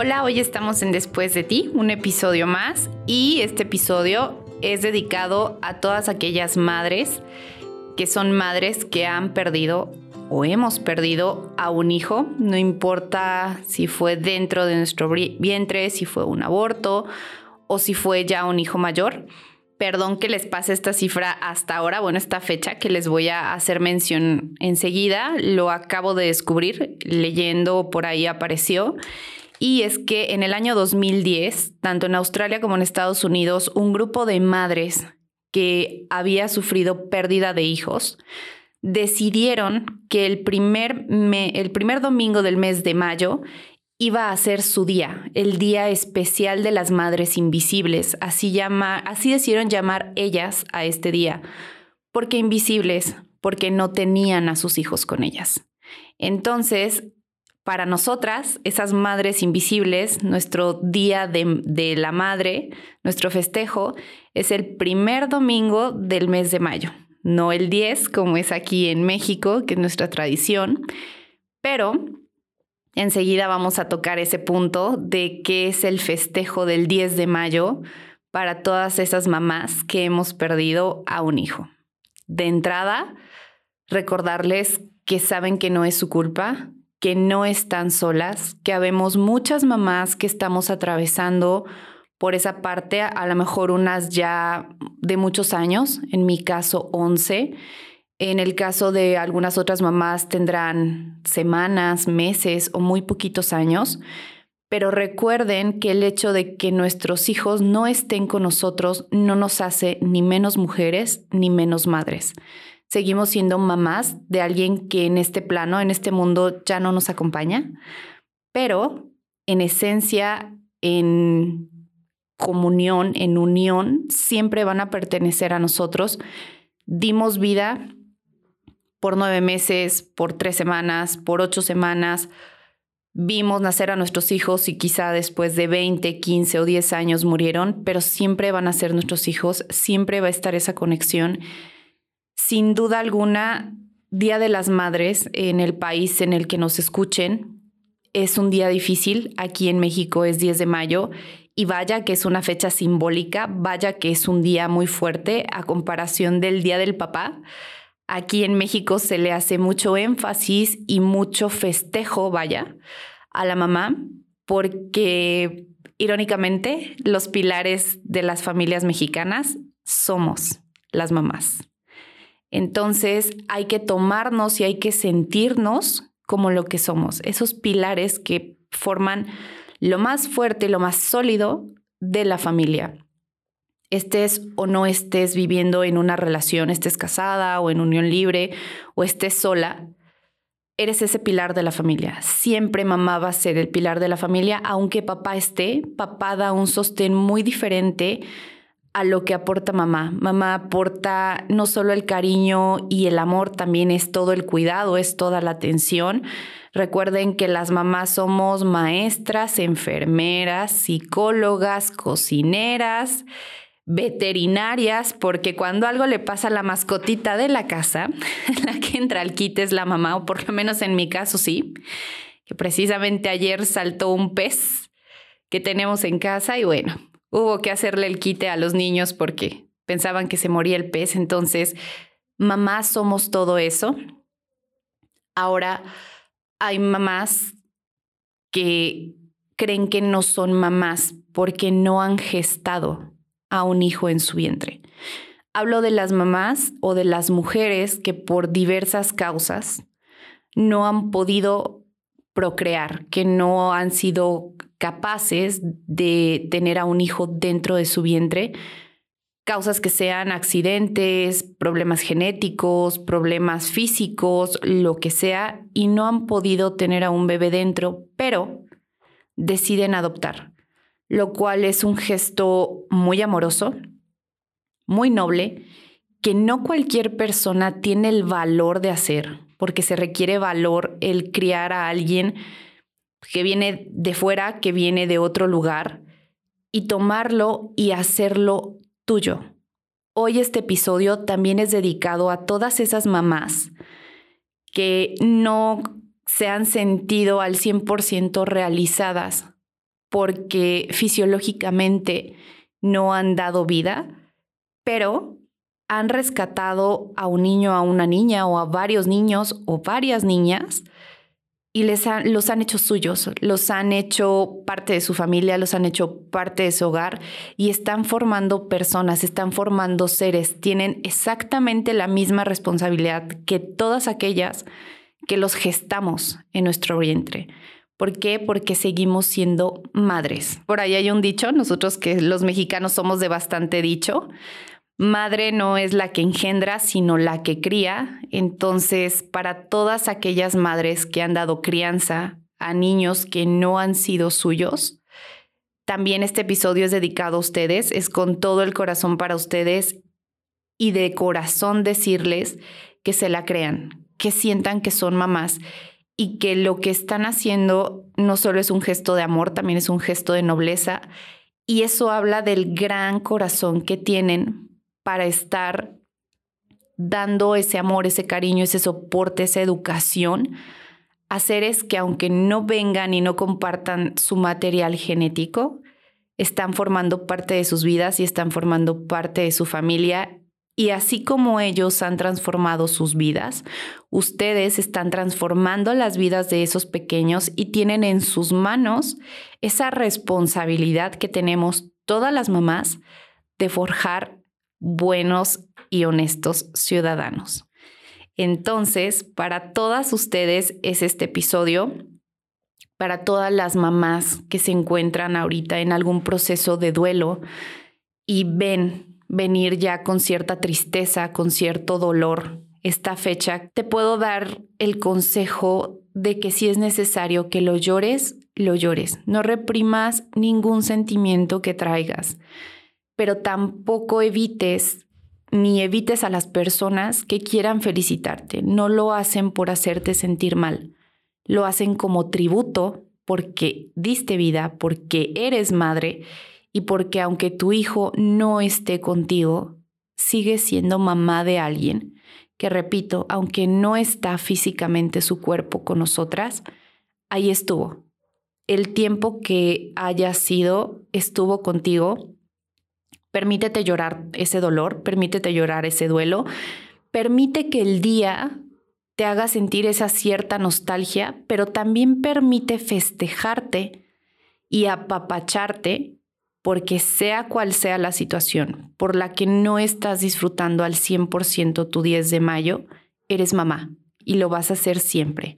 Hola, hoy estamos en Después de ti, un episodio más y este episodio es dedicado a todas aquellas madres que son madres que han perdido o hemos perdido a un hijo, no importa si fue dentro de nuestro vientre, si fue un aborto o si fue ya un hijo mayor. Perdón que les pase esta cifra hasta ahora, bueno, esta fecha que les voy a hacer mención enseguida, lo acabo de descubrir, leyendo por ahí apareció. Y es que en el año 2010, tanto en Australia como en Estados Unidos, un grupo de madres que había sufrido pérdida de hijos decidieron que el primer, el primer domingo del mes de mayo iba a ser su día, el día especial de las madres invisibles. Así, llama, así decidieron llamar ellas a este día. ¿Por qué invisibles? Porque no tenían a sus hijos con ellas. Entonces, para nosotras, esas madres invisibles, nuestro día de, la madre, nuestro festejo, es el primer domingo del mes de mayo. No el 10, como es aquí en México, que es nuestra tradición, pero Enseguida vamos a tocar ese punto de qué es el festejo del 10 de mayo para todas esas mamás que hemos perdido a un hijo. De entrada, recordarles que saben que no es su culpa, que no están solas, que habemos muchas mamás que estamos atravesando por esa parte, a lo mejor unas ya de muchos años, en mi caso 11, en el caso de algunas otras mamás tendrán semanas, meses o muy poquitos años, pero recuerden que el hecho de que nuestros hijos no estén con nosotros no nos hace ni menos mujeres ni menos madres. Seguimos siendo mamás de alguien que en este plano, en este mundo, ya no nos acompaña, pero en esencia, en comunión, en unión, siempre van a pertenecer a nosotros. Dimos vida por nueve meses, por tres semanas, por ocho semanas. Vimos nacer a nuestros hijos y quizá después de 20, 15 o 10 años murieron, pero siempre van a ser nuestros hijos, siempre va a estar esa conexión. Sin duda alguna, Día de las Madres en el país en el que nos escuchen es un día difícil. Aquí en México es 10 de mayo y vaya que es una fecha simbólica, vaya que es un día muy fuerte a comparación del Día del Papá Aquí en México se le hace mucho énfasis y mucho festejo, vaya, a la mamá, porque irónicamente los pilares de las familias mexicanas somos las mamás. Entonces hay que tomarnos y hay que sentirnos como lo que somos, esos pilares que forman lo más fuerte, lo más sólido de la familia estés o no estés viviendo en una relación, estés casada o en unión libre o estés sola, eres ese pilar de la familia. Siempre mamá va a ser el pilar de la familia, aunque papá esté, papá da un sostén muy diferente a lo que aporta mamá. Mamá aporta no solo el cariño y el amor, también es todo el cuidado, es toda la atención. Recuerden que las mamás somos maestras, enfermeras, psicólogas, cocineras, veterinarias, porque cuando algo le pasa a la mascotita de la casa, la que entra al kit es la mamá, o por lo menos en mi caso sí, que precisamente ayer saltó un pez que tenemos en casa y bueno, hubo que hacerle el quite a los niños porque pensaban que se moría el pez, entonces mamás somos todo eso. Ahora hay mamás que creen que no son mamás porque no han gestado a un hijo en su vientre. Hablo de las mamás o de las mujeres que por diversas causas no han podido procrear, que no han sido capaces de tener a un hijo dentro de su vientre, causas que sean accidentes, problemas genéticos, problemas físicos, lo que sea, y no han podido tener a un bebé dentro, pero deciden adoptar lo cual es un gesto muy amoroso, muy noble, que no cualquier persona tiene el valor de hacer, porque se requiere valor el criar a alguien que viene de fuera, que viene de otro lugar, y tomarlo y hacerlo tuyo. Hoy este episodio también es dedicado a todas esas mamás que no se han sentido al 100% realizadas porque fisiológicamente no han dado vida, pero han rescatado a un niño, a una niña o a varios niños o varias niñas y les los han hecho suyos, los han hecho parte de su familia, los han hecho parte de su hogar y están formando personas, están formando seres, tienen exactamente la misma responsabilidad que todas aquellas que los gestamos en nuestro vientre. ¿Por qué? Porque seguimos siendo madres. Por ahí hay un dicho, nosotros que los mexicanos somos de bastante dicho, madre no es la que engendra, sino la que cría. Entonces, para todas aquellas madres que han dado crianza a niños que no han sido suyos, también este episodio es dedicado a ustedes, es con todo el corazón para ustedes y de corazón decirles que se la crean, que sientan que son mamás y que lo que están haciendo no solo es un gesto de amor, también es un gesto de nobleza. Y eso habla del gran corazón que tienen para estar dando ese amor, ese cariño, ese soporte, esa educación a seres que aunque no vengan y no compartan su material genético, están formando parte de sus vidas y están formando parte de su familia. Y así como ellos han transformado sus vidas, ustedes están transformando las vidas de esos pequeños y tienen en sus manos esa responsabilidad que tenemos todas las mamás de forjar buenos y honestos ciudadanos. Entonces, para todas ustedes es este episodio, para todas las mamás que se encuentran ahorita en algún proceso de duelo y ven venir ya con cierta tristeza, con cierto dolor esta fecha, te puedo dar el consejo de que si es necesario que lo llores, lo llores. No reprimas ningún sentimiento que traigas, pero tampoco evites ni evites a las personas que quieran felicitarte. No lo hacen por hacerte sentir mal. Lo hacen como tributo porque diste vida, porque eres madre y porque aunque tu hijo no esté contigo, sigue siendo mamá de alguien que, repito, aunque no está físicamente su cuerpo con nosotras, ahí estuvo. El tiempo que haya sido, estuvo contigo. Permítete llorar ese dolor, permítete llorar ese duelo, permite que el día te haga sentir esa cierta nostalgia, pero también permite festejarte y apapacharte porque sea cual sea la situación por la que no estás disfrutando al 100% tu 10 de mayo, eres mamá y lo vas a hacer siempre.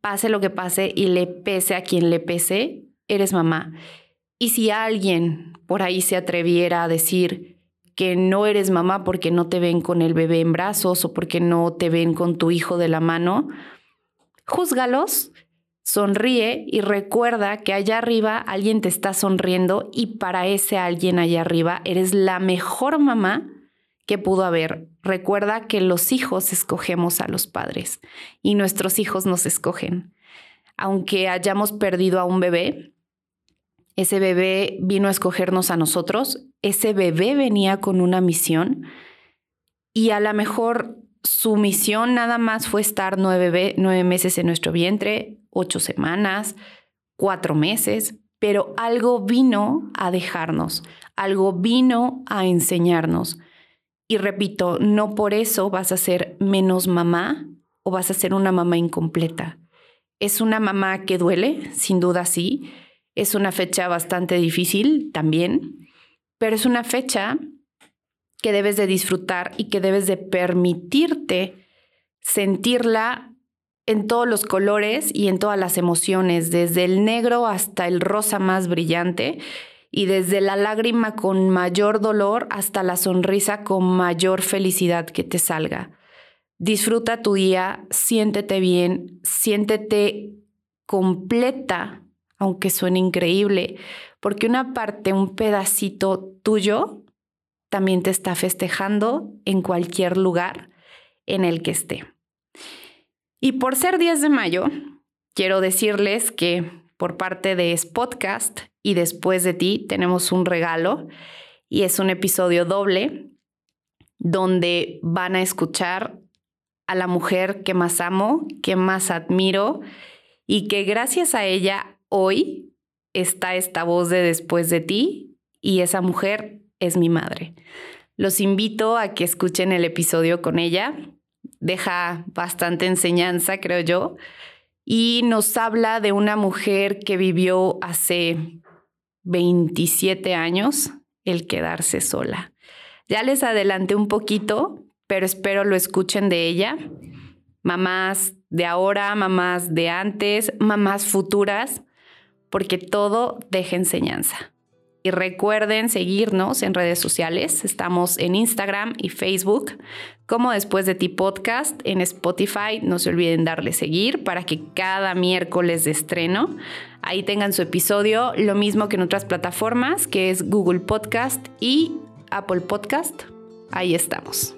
Pase lo que pase y le pese a quien le pese, eres mamá. Y si alguien por ahí se atreviera a decir que no eres mamá porque no te ven con el bebé en brazos o porque no te ven con tu hijo de la mano, júzgalos Sonríe y recuerda que allá arriba alguien te está sonriendo y para ese alguien allá arriba eres la mejor mamá que pudo haber. Recuerda que los hijos escogemos a los padres y nuestros hijos nos escogen. Aunque hayamos perdido a un bebé, ese bebé vino a escogernos a nosotros, ese bebé venía con una misión y a lo mejor su misión nada más fue estar nueve, nueve meses en nuestro vientre, ocho semanas, cuatro meses, pero algo vino a dejarnos, algo vino a enseñarnos. Y repito, no por eso vas a ser menos mamá o vas a ser una mamá incompleta. Es una mamá que duele, sin duda sí. Es una fecha bastante difícil también, pero es una fecha que debes de disfrutar y que debes de permitirte sentirla en todos los colores y en todas las emociones, desde el negro hasta el rosa más brillante y desde la lágrima con mayor dolor hasta la sonrisa con mayor felicidad que te salga. Disfruta tu día, siéntete bien, siéntete completa, aunque suene increíble, porque una parte, un pedacito tuyo, también te está festejando en cualquier lugar en el que esté. Y por ser 10 de mayo, quiero decirles que por parte de Spotcast y después de ti tenemos un regalo y es un episodio doble donde van a escuchar a la mujer que más amo, que más admiro y que gracias a ella hoy está esta voz de después de ti y esa mujer es mi madre. Los invito a que escuchen el episodio con ella. Deja bastante enseñanza, creo yo. Y nos habla de una mujer que vivió hace 27 años el quedarse sola. Ya les adelanté un poquito, pero espero lo escuchen de ella. Mamás de ahora, mamás de antes, mamás futuras, porque todo deja enseñanza. Y recuerden seguirnos en redes sociales. Estamos en Instagram y Facebook como Después de Ti Podcast. En Spotify no se olviden darle seguir para que cada miércoles de estreno ahí tengan su episodio. Lo mismo que en otras plataformas que es Google Podcast y Apple Podcast. Ahí estamos.